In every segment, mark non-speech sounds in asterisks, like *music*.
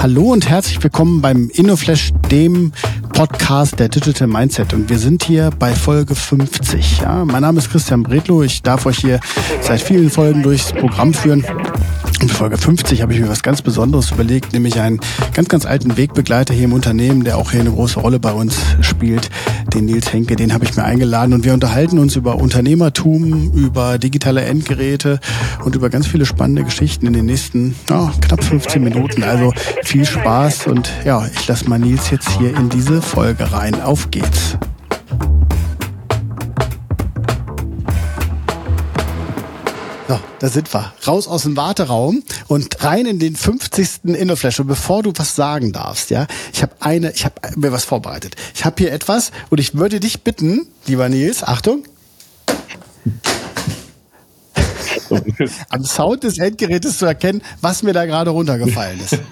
Hallo und herzlich willkommen beim InnoFlash, dem Podcast der Digital Mindset. Und wir sind hier bei Folge 50. Ja, mein Name ist Christian Bredlow. Ich darf euch hier seit vielen Folgen durchs Programm führen. In Folge 50 habe ich mir was ganz Besonderes überlegt, nämlich einen ganz, ganz alten Wegbegleiter hier im Unternehmen, der auch hier eine große Rolle bei uns spielt, den Nils Henke, den habe ich mir eingeladen und wir unterhalten uns über Unternehmertum, über digitale Endgeräte und über ganz viele spannende Geschichten in den nächsten oh, knapp 15 Minuten. Also viel Spaß und ja, ich lasse mal Nils jetzt hier in diese Folge rein. Auf geht's. Da sind wir. Raus aus dem Warteraum und rein in den 50. InnoFlash. Und bevor du was sagen darfst, ja, ich habe eine, ich habe mir was vorbereitet. Ich habe hier etwas und ich würde dich bitten, lieber Nils, Achtung. *laughs* am Sound des Endgerätes zu erkennen, was mir da gerade runtergefallen ist. *laughs*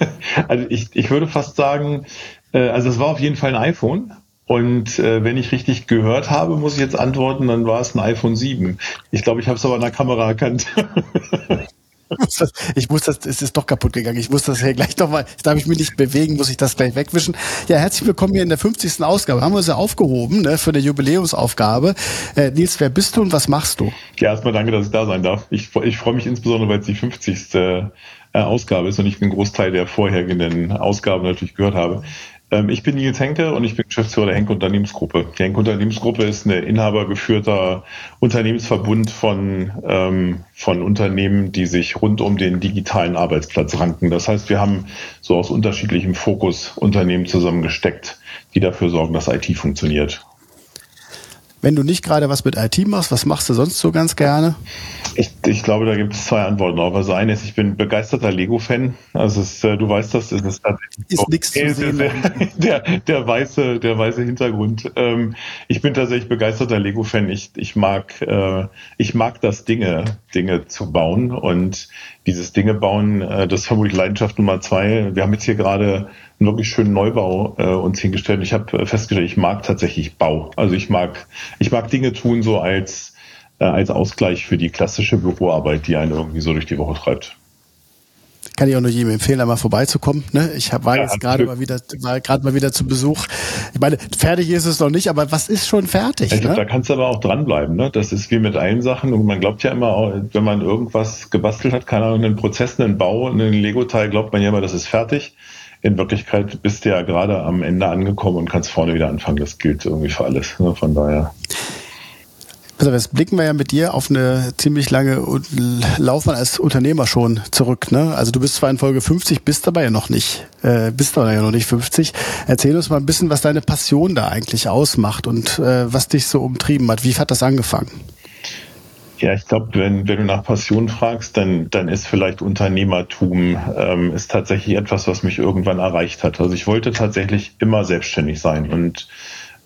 Also ich, ich würde fast sagen, äh, also es war auf jeden Fall ein iPhone. Und äh, wenn ich richtig gehört habe, muss ich jetzt antworten, dann war es ein iPhone 7. Ich glaube, ich habe es aber in der Kamera erkannt. *laughs* ich muss das, es ist doch kaputt gegangen. Ich muss das hier gleich doch mal, darf ich mich nicht bewegen, muss ich das gleich wegwischen. Ja, herzlich willkommen hier in der 50. Ausgabe. Haben wir uns ja aufgehoben, ne, für eine Jubiläumsaufgabe. Äh, Nils, wer bist du und was machst du? Ja, erstmal danke, dass ich da sein darf. Ich, ich freue mich insbesondere, weil es die 50. Äh, Ausgabe ist und ich einen Großteil der vorhergehenden Ausgaben natürlich gehört habe. Ähm, ich bin Nils Henke und ich bin Geschäftsführer der Henke Unternehmensgruppe. Die Henke Unternehmensgruppe ist eine inhabergeführter Unternehmensverbund von, ähm, von Unternehmen, die sich rund um den digitalen Arbeitsplatz ranken. Das heißt, wir haben so aus unterschiedlichem Fokus Unternehmen zusammengesteckt, die dafür sorgen, dass IT funktioniert. Wenn du nicht gerade was mit IT machst, was machst du sonst so ganz gerne? Ich, ich glaube, da gibt es zwei Antworten drauf. Also eine ist, ich bin begeisterter Lego-Fan. Also es, äh, du weißt das, es ist tatsächlich ist nichts zu sehen. Der, *laughs* der, der, weiße, der weiße Hintergrund. Ähm, ich bin tatsächlich begeisterter Lego-Fan. Ich, ich mag, äh, ich mag das Dinge, Dinge zu bauen und dieses Dinge bauen, äh, das ist vermutlich Leidenschaft Nummer zwei. Wir haben jetzt hier gerade einen wirklich schönen Neubau äh, uns hingestellt. Ich habe äh, festgestellt, ich mag tatsächlich Bau. Also ich mag, ich mag Dinge tun so als, äh, als Ausgleich für die klassische Büroarbeit, die einen irgendwie so durch die Woche treibt kann ich auch nur jedem empfehlen, da mal vorbeizukommen. Ne? Ich hab, war ja, jetzt gerade mal wieder, war gerade mal wieder zu Besuch. Ich meine, fertig ist es noch nicht, aber was ist schon fertig? Ich glaub, ne? Da kannst du aber auch dranbleiben. Ne? Das ist wie mit allen Sachen. Und man glaubt ja immer, wenn man irgendwas gebastelt hat, keine Ahnung, einen Prozess, einen Bau, einen Lego-Teil, glaubt man ja immer, das ist fertig in Wirklichkeit bist du ja gerade am Ende angekommen und kannst vorne wieder anfangen. Das gilt irgendwie für alles. Ne? Von daher. Also jetzt blicken wir ja mit dir auf eine ziemlich lange Laufbahn als Unternehmer schon zurück. Ne? Also du bist zwar in Folge 50, bist aber ja noch nicht, äh, bist aber ja noch nicht 50. Erzähl uns mal ein bisschen, was deine Passion da eigentlich ausmacht und äh, was dich so umtrieben hat. Wie hat das angefangen? Ja, ich glaube, wenn, wenn du nach Passion fragst, dann, dann ist vielleicht Unternehmertum ähm, ist tatsächlich etwas, was mich irgendwann erreicht hat. Also ich wollte tatsächlich immer selbstständig sein und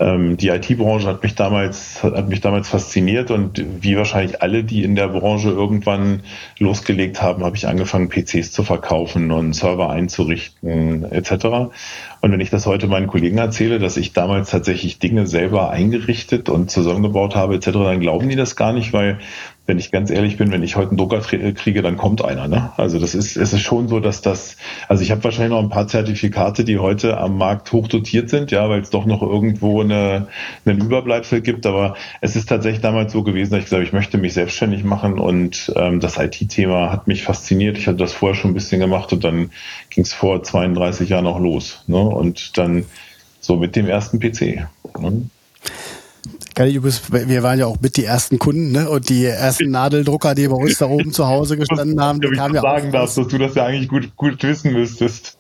die IT-Branche hat mich damals hat mich damals fasziniert und wie wahrscheinlich alle, die in der Branche irgendwann losgelegt haben, habe ich angefangen PCs zu verkaufen und Server einzurichten etc. Und wenn ich das heute meinen Kollegen erzähle, dass ich damals tatsächlich Dinge selber eingerichtet und zusammengebaut habe etc., dann glauben die das gar nicht, weil wenn ich ganz ehrlich bin, wenn ich heute einen Drucker kriege, dann kommt einer. Ne? Also das ist, es ist schon so, dass das, also ich habe wahrscheinlich noch ein paar Zertifikate, die heute am Markt hochdotiert sind, ja, weil es doch noch irgendwo eine, einen Überbleibsel gibt. Aber es ist tatsächlich damals so gewesen, dass ich gesagt habe, ich möchte mich selbstständig machen und ähm, das IT-Thema hat mich fasziniert. Ich hatte das vorher schon ein bisschen gemacht und dann ging es vor 32 Jahren auch los. Ne? Und dann so mit dem ersten PC. Ne? Wir waren ja auch mit die ersten Kunden ne? und die ersten Nadeldrucker, die bei uns da oben zu Hause gestanden haben. Die ich kamen ja sagen darfst, dass du das ja eigentlich gut, gut wissen müsstest.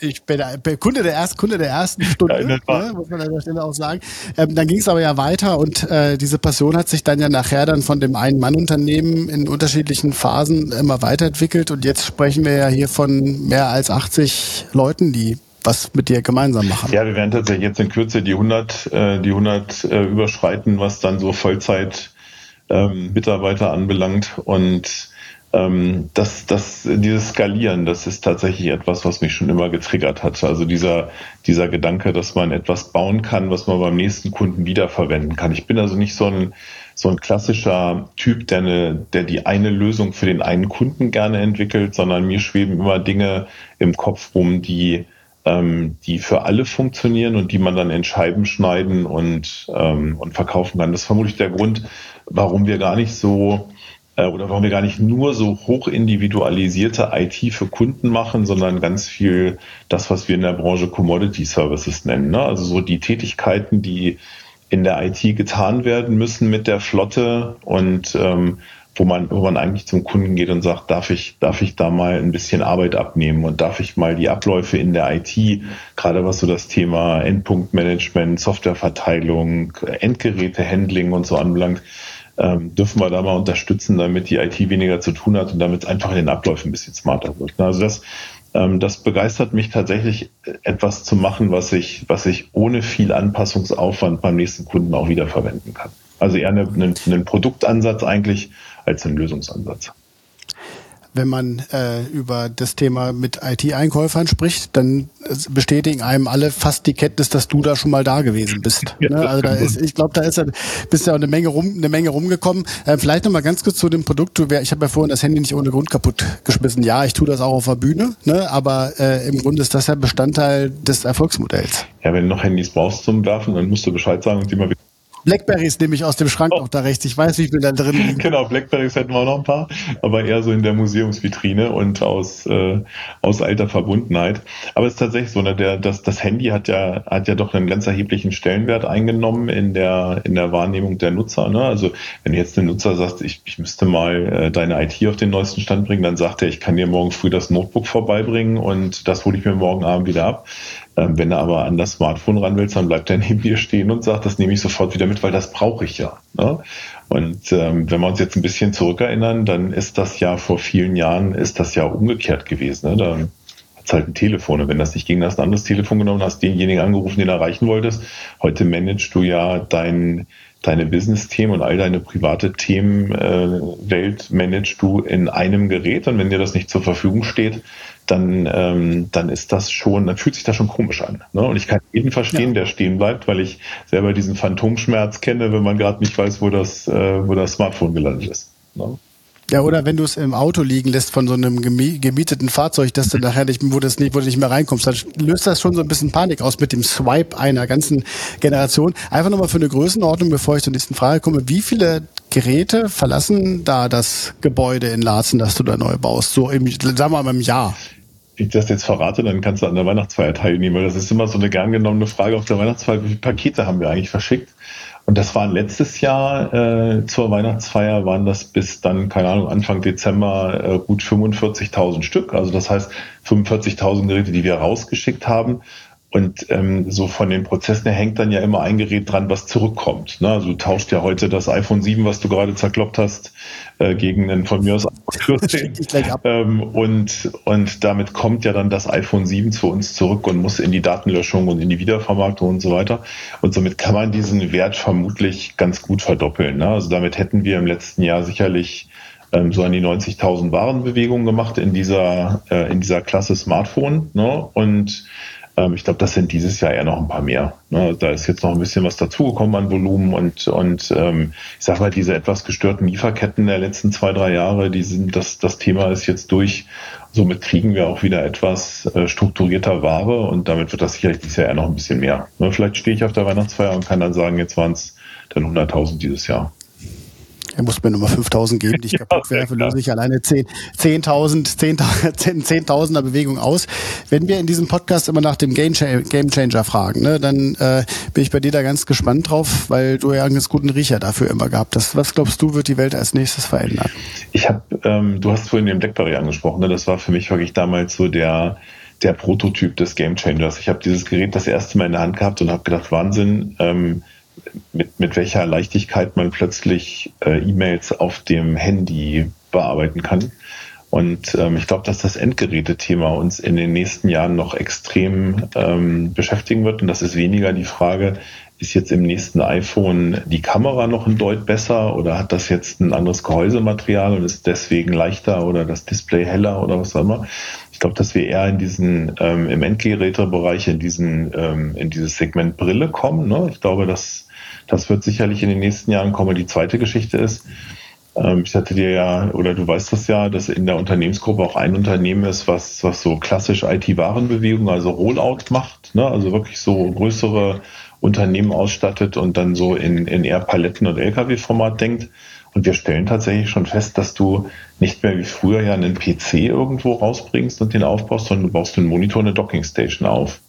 Ich bin der Kunde der ersten Kunde der ersten Stunde, ja, ne, muss man an der Stelle auch sagen. Ähm, dann ging es aber ja weiter und äh, diese Passion hat sich dann ja nachher dann von dem einen Mann-Unternehmen in unterschiedlichen Phasen immer weiterentwickelt und jetzt sprechen wir ja hier von mehr als 80 Leuten, die was mit dir gemeinsam machen. Ja, wir werden tatsächlich jetzt in Kürze die 100, äh, die 100 äh, überschreiten, was dann so Vollzeit ähm, Mitarbeiter anbelangt und ähm, das, das, dieses Skalieren, das ist tatsächlich etwas, was mich schon immer getriggert hat. Also dieser, dieser Gedanke, dass man etwas bauen kann, was man beim nächsten Kunden wiederverwenden kann. Ich bin also nicht so ein so ein klassischer Typ, der, eine, der die eine Lösung für den einen Kunden gerne entwickelt, sondern mir schweben immer Dinge im Kopf rum, die, ähm, die für alle funktionieren und die man dann in Scheiben schneiden und, ähm, und verkaufen kann. Das ist vermutlich der Grund, warum wir gar nicht so äh, oder warum wir gar nicht nur so hoch individualisierte IT für Kunden machen, sondern ganz viel das, was wir in der Branche Commodity Services nennen. Ne? Also so die Tätigkeiten, die in der IT getan werden müssen mit der Flotte und ähm, wo man, wo man eigentlich zum Kunden geht und sagt, darf ich, darf ich da mal ein bisschen Arbeit abnehmen und darf ich mal die Abläufe in der IT, gerade was so das Thema Endpunktmanagement, Softwareverteilung, Endgerätehandling und so anbelangt, ähm, dürfen wir da mal unterstützen, damit die IT weniger zu tun hat und damit es einfach in den Abläufen ein bisschen smarter wird. Also das, ähm, das begeistert mich tatsächlich, etwas zu machen, was ich, was ich ohne viel Anpassungsaufwand beim nächsten Kunden auch wieder verwenden kann. Also eher einen, einen Produktansatz eigentlich als einen Lösungsansatz wenn man äh, über das Thema mit IT-Einkäufern spricht, dann bestätigen einem alle fast die Kenntnis, dass du da schon mal da gewesen bist. *laughs* Ne? Also da ist, ich glaube, da ist bist ja auch eine Menge rum, eine Menge rumgekommen. Äh, vielleicht noch mal ganz kurz zu dem Produkt. Du, ich habe ja vorhin das Handy nicht ohne Grund kaputt geschmissen. Ja, ich tue das auch auf der Bühne, ne? aber äh, im Grunde ist das ja Bestandteil des Erfolgsmodells. Ja, wenn du noch Handys brauchst zum Werfen, dann musst du Bescheid sagen und die mal wieder Blackberries nehme ich aus dem Schrank oh. noch da rechts. Ich weiß, wie viel da drin liegt. *laughs* Genau, Blackberries hätten wir auch noch ein paar, aber eher so in der Museumsvitrine und aus, äh, aus alter Verbundenheit. Aber es ist tatsächlich so, ne, der, das, das Handy hat ja, hat ja doch einen ganz erheblichen Stellenwert eingenommen in der, in der Wahrnehmung der Nutzer. Ne? Also wenn jetzt ein Nutzer sagt, ich, ich müsste mal äh, deine IT auf den neuesten Stand bringen, dann sagt er, ich kann dir morgen früh das Notebook vorbeibringen und das hole ich mir morgen Abend wieder ab. Ähm, wenn er aber an das Smartphone ran willst, dann bleibt er neben dir stehen und sagt, das nehme ich sofort wieder mit, weil das brauche ich ja. Ne? Und ähm, wenn wir uns jetzt ein bisschen zurückerinnern, dann ist das ja vor vielen Jahren, ist das ja umgekehrt gewesen. Ne? Da hat halt ein Telefon. Und wenn das nicht ging, hast du ein anderes Telefon genommen, hast denjenigen angerufen, den du erreichen wolltest. Heute managst du ja dein deine Business-Themen und all deine private Themenwelt äh, managst du in einem Gerät und wenn dir das nicht zur Verfügung steht, dann, ähm, dann ist das schon, dann fühlt sich das schon komisch an. Ne? Und ich kann jeden verstehen, ja. der stehen bleibt, weil ich selber diesen Phantomschmerz kenne, wenn man gerade nicht weiß, wo das, äh, wo das Smartphone gelandet ist. Ne? Ja, oder wenn du es im Auto liegen lässt von so einem gemieteten Fahrzeug, dass du nachher nicht, wo, das nicht, wo du nicht mehr reinkommst, dann löst das schon so ein bisschen Panik aus mit dem Swipe einer ganzen Generation. Einfach nochmal für eine Größenordnung, bevor ich zur nächsten Frage komme. Wie viele Geräte verlassen da das Gebäude in Laatzen, das du da neu baust? So im, sagen wir mal im Jahr ich das jetzt verrate, dann kannst du an der Weihnachtsfeier teilnehmen. Weil das ist immer so eine gern genommene Frage auf der Weihnachtsfeier, wie viele Pakete haben wir eigentlich verschickt? Und das waren letztes Jahr äh, zur Weihnachtsfeier, waren das bis dann, keine Ahnung, Anfang Dezember äh, gut 45.000 Stück. Also das heißt 45.000 Geräte, die wir rausgeschickt haben. Und ähm, so von den Prozessen her hängt dann ja immer ein Gerät dran, was zurückkommt. Ne? Also du tauscht ja heute das iPhone 7, was du gerade zerkloppt hast, äh, gegen ein von mir aus *laughs* iPhone 14. ähm, und, und damit kommt ja dann das iPhone 7 zu uns zurück und muss in die Datenlöschung und in die Wiedervermarktung und so weiter. Und somit kann man diesen Wert vermutlich ganz gut verdoppeln. Ne? Also damit hätten wir im letzten Jahr sicherlich ähm, so an die 90.000 Warenbewegungen gemacht in dieser, äh, in dieser Klasse Smartphone. Ne? Und ähm, ich glaube, das sind dieses Jahr eher noch ein paar mehr. Ne? Da ist jetzt noch ein bisschen was dazugekommen an Volumen und, und ähm, ich sage mal, diese etwas gestörten Lieferketten der letzten zwei, drei Jahre, die sind, das, das Thema ist jetzt durch. Somit kriegen wir auch wieder etwas äh, strukturierter Ware und damit wird das sicherlich dieses Jahr eher noch ein bisschen mehr. Ne? Vielleicht stehe ich auf der Weihnachtsfeier und kann dann sagen, jetzt waren es dann 100.000 dieses Jahr. Er muss mir nochmal 5000 geben, die ich *laughs* ja, kaputt werfe, löse ich alleine 10.000 10, 10, 10, er Bewegung aus. Wenn wir in diesem Podcast immer nach dem Game, Changer fragen, ne, dann äh, bin ich bei dir da ganz gespannt drauf, weil du ja einen ganz guten Riecher dafür immer gehabt hast. Was glaubst du, wird die Welt als nächstes verändern? Ich habe, ähm, du hast vorhin den Blackberry angesprochen, ne? das war für mich wirklich damals so der der Prototyp des Game Changers. Ich habe dieses Gerät das erste Mal in der Hand gehabt und habe gedacht, Wahnsinn, ähm, mit, mit welcher Leichtigkeit man plötzlich äh, E-Mails auf dem Handy bearbeiten kann. Und ähm, ich glaube, dass das Endgerätethema uns in den nächsten Jahren noch extrem ähm, beschäftigen wird. Und das ist weniger die Frage, ist jetzt im nächsten iPhone die Kamera noch ein Deut besser oder hat das jetzt ein anderes Gehäusematerial und ist deswegen leichter oder das Display heller oder was auch immer. Ich glaube, dass wir eher in diesen ähm, im Endgerätebereich in diesen ähm, in dieses Segment Brille kommen. Ne? Ich glaube, dass Das wird sicherlich in den nächsten Jahren kommen. Die zweite Geschichte ist, ähm, ich hatte dir ja, oder du weißt das ja, dass in der Unternehmensgruppe auch ein Unternehmen ist, was, was so klassisch IT-Warenbewegung, also Rollout macht, ne? also wirklich so größere Unternehmen ausstattet und dann so in, in eher Paletten- und Lkw-Format denkt. Und wir stellen tatsächlich schon fest, dass du nicht mehr wie früher ja einen PC irgendwo rausbringst und den aufbaust, sondern du baust einen Monitor, eine Dockingstation auf.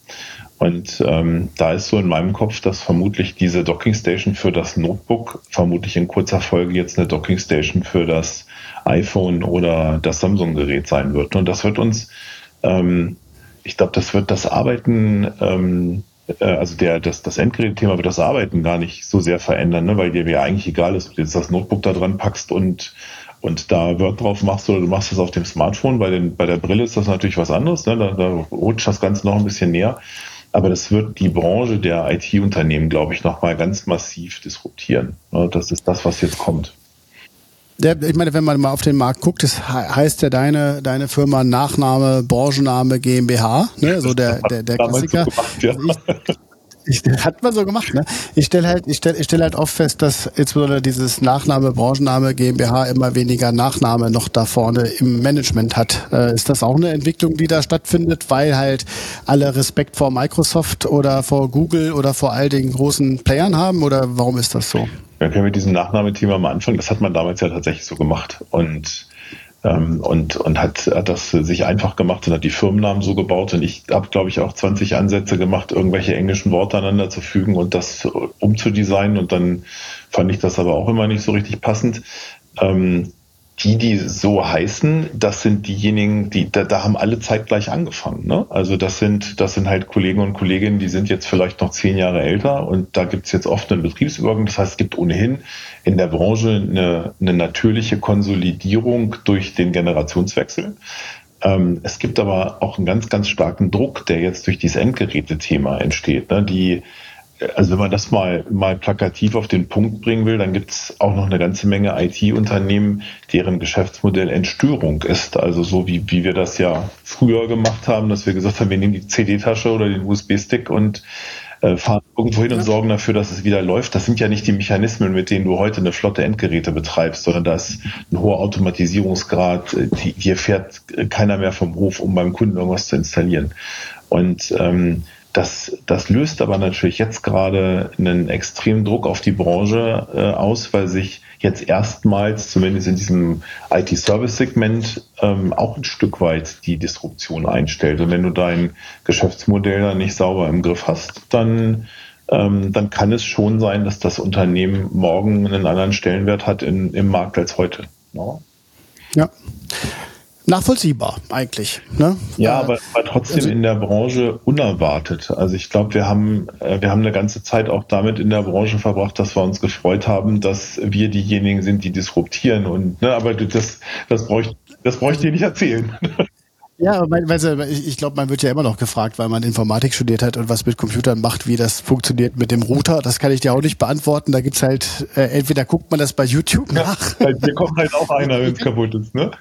Und ähm, da ist so in meinem Kopf, dass vermutlich diese Dockingstation für das Notebook vermutlich in kurzer Folge jetzt eine Dockingstation für das iPhone oder das Samsung-Gerät sein wird. Und das wird uns, ähm, ich glaube, das wird das Arbeiten, ähm, äh, also der, das, das Endgerät-Thema wird das Arbeiten gar nicht so sehr verändern, ne? weil dir ja eigentlich egal ist, ob du jetzt das Notebook da dran packst und und da Word drauf machst oder du machst es auf dem Smartphone. Bei, den, bei der Brille ist das natürlich was anderes. Ne? Da, da rutscht das Ganze noch ein bisschen näher. Aber das wird die Branche der IT-Unternehmen, glaube ich, nochmal ganz massiv disruptieren. Das ist das, was jetzt kommt. Ja, ich meine, wenn man mal auf den Markt guckt, das heißt ja deine, deine Firma Nachname, Branchenname GmbH, ne? so der, der, der Klassiker. Gemacht, ja. ich, ich, *laughs* hat man so gemacht, ne? Ich stelle halt, ich stelle ich stell halt oft fest, dass insbesondere dieses Nachname, Branchenname GmbH immer weniger Nachname noch da vorne im Management hat. Äh, ist das auch eine Entwicklung, die da stattfindet, weil halt alle Respekt vor Microsoft oder vor Google oder vor all den großen Playern haben? Oder warum ist das so? Ja, können wir mit diesem Nachnahmethema mal anfangen? Das hat man damals ja tatsächlich so gemacht. Und und, und hat, hat das sich einfach gemacht und hat die Firmennamen so gebaut. Und ich habe, glaube ich, auch 20 Ansätze gemacht, irgendwelche englischen Worte aneinander zu fügen und das umzudesignen. Und dann fand ich das aber auch immer nicht so richtig passend. Ähm, die, die so heißen, das sind diejenigen, die, da, da haben alle zeitgleich angefangen. Ne? Also das sind, das sind halt Kollegen und Kolleginnen, die sind jetzt vielleicht noch zehn Jahre älter und da gibt es jetzt oft einen Betriebsübergang. Das heißt, es gibt ohnehin in der Branche eine, eine natürliche Konsolidierung durch den Generationswechsel. Ähm, es gibt aber auch einen ganz, ganz starken Druck, der jetzt durch dieses Endgeräte-Thema entsteht. Ne? Die also wenn man das mal, mal plakativ auf den Punkt bringen will, dann gibt es auch noch eine ganze Menge IT-Unternehmen, deren Geschäftsmodell Entstörung ist. Also so wie, wie wir das ja früher gemacht haben, dass wir gesagt haben, wir nehmen die CD-Tasche oder den USB-Stick und äh, fahren irgendwo hin und sorgen dafür, dass es wieder läuft. Das sind ja nicht die Mechanismen, mit denen du heute eine flotte Endgeräte betreibst, sondern da ist ein hoher Automatisierungsgrad. Äh, hier fährt keiner mehr vom Hof, um beim Kunden irgendwas zu installieren. Und ähm, das, das löst aber natürlich jetzt gerade einen extremen Druck auf die Branche äh, aus, weil sich jetzt erstmals, zumindest in diesem IT-Service-Segment, ähm, auch ein Stück weit die Disruption einstellt. Und wenn du dein Geschäftsmodell dann nicht sauber im Griff hast, dann, ähm, dann kann es schon sein, dass das Unternehmen morgen einen anderen Stellenwert hat in, im Markt als heute. Ja. ja nachvollziehbar eigentlich. Ne? Ja, aber, aber trotzdem also, in der Branche unerwartet. Also ich glaube, wir haben äh, wir haben eine ganze Zeit auch damit in der Branche verbracht, dass wir uns gefreut haben, dass wir diejenigen sind, die disruptieren. Und ne, aber das das brauche ich das brauche ich dir nicht erzählen. Ja, weil, ich glaube, man wird ja immer noch gefragt, weil man Informatik studiert hat und was mit Computern macht, wie das funktioniert mit dem Router. Das kann ich dir auch nicht beantworten. Da gibt's halt, äh, entweder guckt man das bei YouTube nach. Ja, hier kommt halt auch *laughs* einer, wenn es kaputt ist, ne?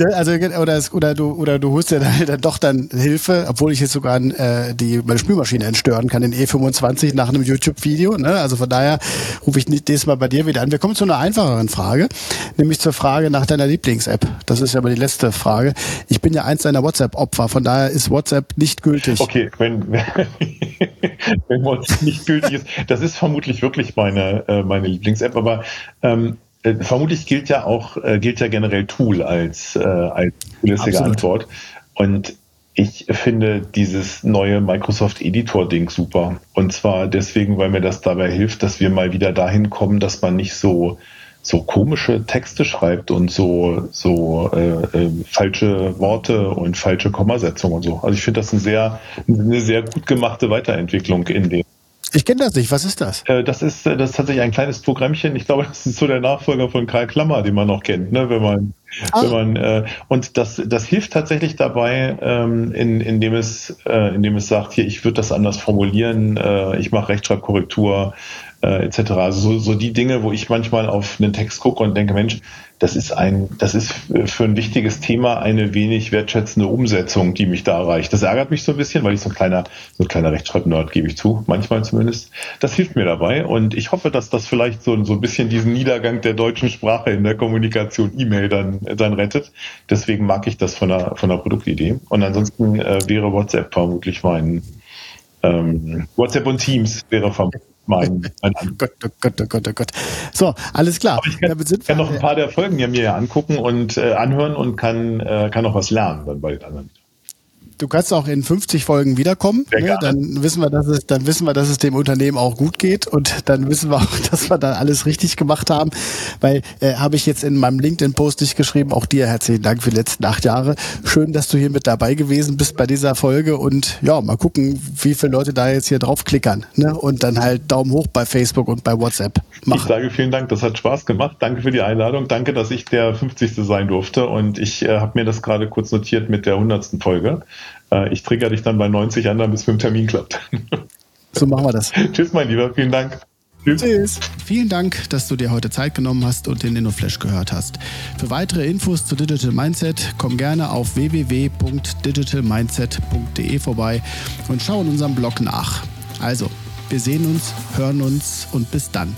Ne, also oder, es, oder du oder du holst dir dann, *laughs* dann doch dann Hilfe, obwohl ich jetzt sogar äh, die meine Spülmaschine entstören kann in E25 nach einem YouTube-Video. Ne? Also von daher rufe ich nächstes Mal bei dir wieder an. Wir kommen zu einer einfacheren Frage, nämlich zur Frage nach deiner Lieblings-App. Das ist ja aber die letzte Frage. Ich bin ja eins deiner WhatsApp-Opfer, von daher ist WhatsApp nicht gültig. Okay, wenn, *laughs* wenn WhatsApp nicht gültig ist, das ist vermutlich wirklich meine äh, meine Lieblings-App, aber ähm, äh, vermutlich gilt ja auch, äh, gilt ja generell Tool als, äh, als zulässige Antwort. Und ich finde dieses neue Microsoft Editor-Ding super. Und zwar deswegen, weil mir das dabei hilft, dass wir mal wieder dahin kommen, dass man nicht so so komische Texte schreibt und so so äh, äh, falsche Worte und falsche Kommasetzungen und so. Also ich finde das eine sehr eine sehr gut gemachte Weiterentwicklung in dem ich kenne das nicht. Was ist das? Äh, das ist äh, das ist tatsächlich ein kleines Programmchen. Ich glaube, *laughs* das ist so der Nachfolger von Karl Klammer, den man noch kennt, ne? wenn man ah. wenn man äh, und das das hilft tatsächlich dabei, ähm, in, indem es äh, indem es sagt, hier ich würde das anders formulieren, äh, ich mache Rechtschreibkorrektur, äh, etc. Also so, so die Dinge, wo ich manchmal auf einen Text gucke und denke, Mensch, das ist ein, das ist für ein wichtiges Thema eine wenig wertschätzende Umsetzung, die mich da erreicht. Das ärgert mich so ein bisschen, weil ich so ein kleiner, so ein kleiner Rechtschreibnerd gebe ich zu, manchmal zumindest. Das hilft mir dabei und ich hoffe, dass das vielleicht so, so ein bisschen diesen Niedergang der deutschen Sprache in der Kommunikation E-Mail dann, dann rettet. Deswegen mag ich das von der, von der Produktidee. Und ansonsten äh, wäre WhatsApp vermutlich mein, ähm, WhatsApp und Teams wäre vermutlich *laughs* mein, mein Gott, oh Gott, oh Gott, oh Gott. So, alles klar. Aber ich kann, kann noch ein paar der Folgen mir ja angucken und äh, anhören und kann, äh, kann auch was lernen dann bei den anderen. Du kannst auch in 50 Folgen wiederkommen. Ne? Dann wissen wir, dass es, dann wissen wir, dass es dem Unternehmen auch gut geht und dann wissen wir auch, *laughs* dass wir da alles richtig gemacht haben. Weil äh, habe ich jetzt in meinem LinkedIn-Post nicht geschrieben. Auch dir herzlichen Dank für die letzten acht Jahre. Schön, dass du hier mit dabei gewesen bist bei dieser Folge und ja, mal gucken, wie viele Leute da jetzt hier draufklickern ne? und dann halt Daumen hoch bei Facebook und bei WhatsApp machen. Ich sage vielen Dank, das hat Spaß gemacht. Danke für die Einladung. Danke, dass ich der 50. sein durfte und ich äh, habe mir das gerade kurz notiert mit der 100. Folge. Äh, ich trigger dich dann bei 90 an, damit es mit dem Termin klappt. *laughs* So machen wir das. *laughs* Tschüss, mein Lieber. Vielen Dank. Tschüss. Tschüss. Vielen Dank, dass du dir heute Zeit genommen hast und den InnoFlash gehört hast. Für weitere Infos zu Digital Mindset komm gerne auf www.digitalmindset.de vorbei und schau in unserem Blog nach. Also, wir sehen uns, hören uns und bis dann.